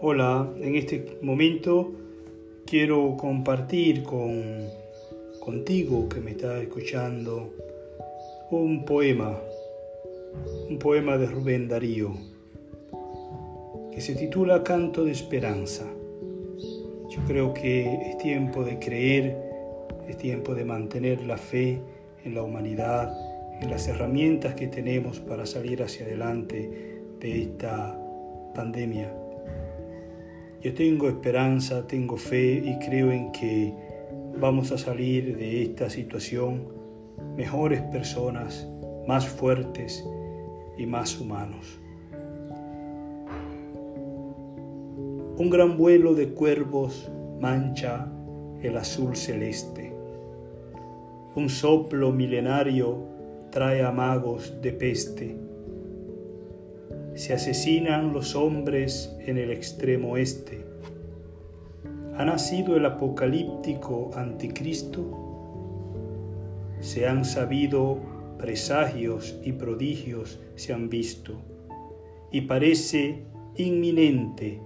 Hola, en este momento quiero compartir con, contigo que me estás escuchando un poema, un poema de Rubén Darío, que se titula Canto de Esperanza. Yo creo que es tiempo de creer, es tiempo de mantener la fe en la humanidad, en las herramientas que tenemos para salir hacia adelante de esta pandemia. Yo tengo esperanza, tengo fe y creo en que vamos a salir de esta situación mejores personas, más fuertes y más humanos. Un gran vuelo de cuervos mancha el azul celeste. Un soplo milenario trae amagos de peste. Se asesinan los hombres en el extremo este. ¿Ha nacido el apocalíptico anticristo? Se han sabido presagios y prodigios se han visto, y parece inminente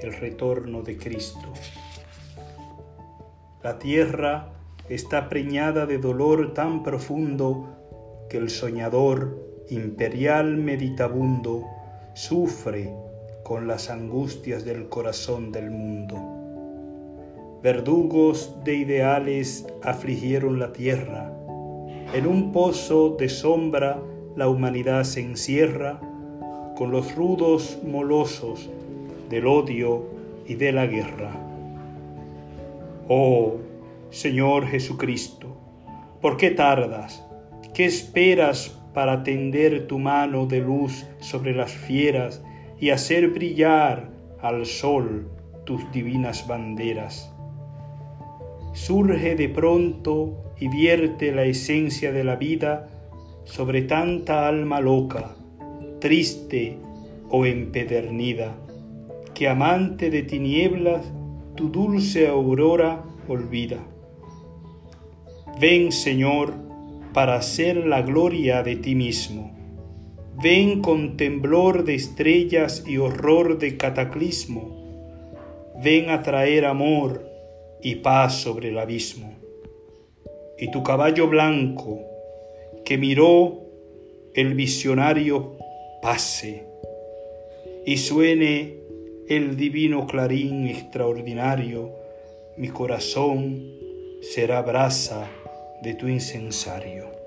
el retorno de Cristo. La tierra está preñada de dolor tan profundo que el soñador imperial meditabundo sufre con las angustias del corazón del mundo. Verdugos de ideales afligieron la tierra, en un pozo de sombra la humanidad se encierra con los rudos molosos del odio y de la guerra. Oh Señor Jesucristo, ¿por qué tardas? ¿Qué esperas para tender tu mano de luz sobre las fieras y hacer brillar al sol tus divinas banderas? Surge de pronto y vierte la esencia de la vida sobre tanta alma loca, triste o empedernida, que amante de tinieblas tu dulce aurora olvida. Ven, Señor, para hacer la gloria de ti mismo. Ven con temblor de estrellas y horror de cataclismo. Ven a traer amor y paz sobre el abismo. Y tu caballo blanco que miró el visionario pase y suene el divino clarín extraordinario, mi corazón será brasa de tu incensario.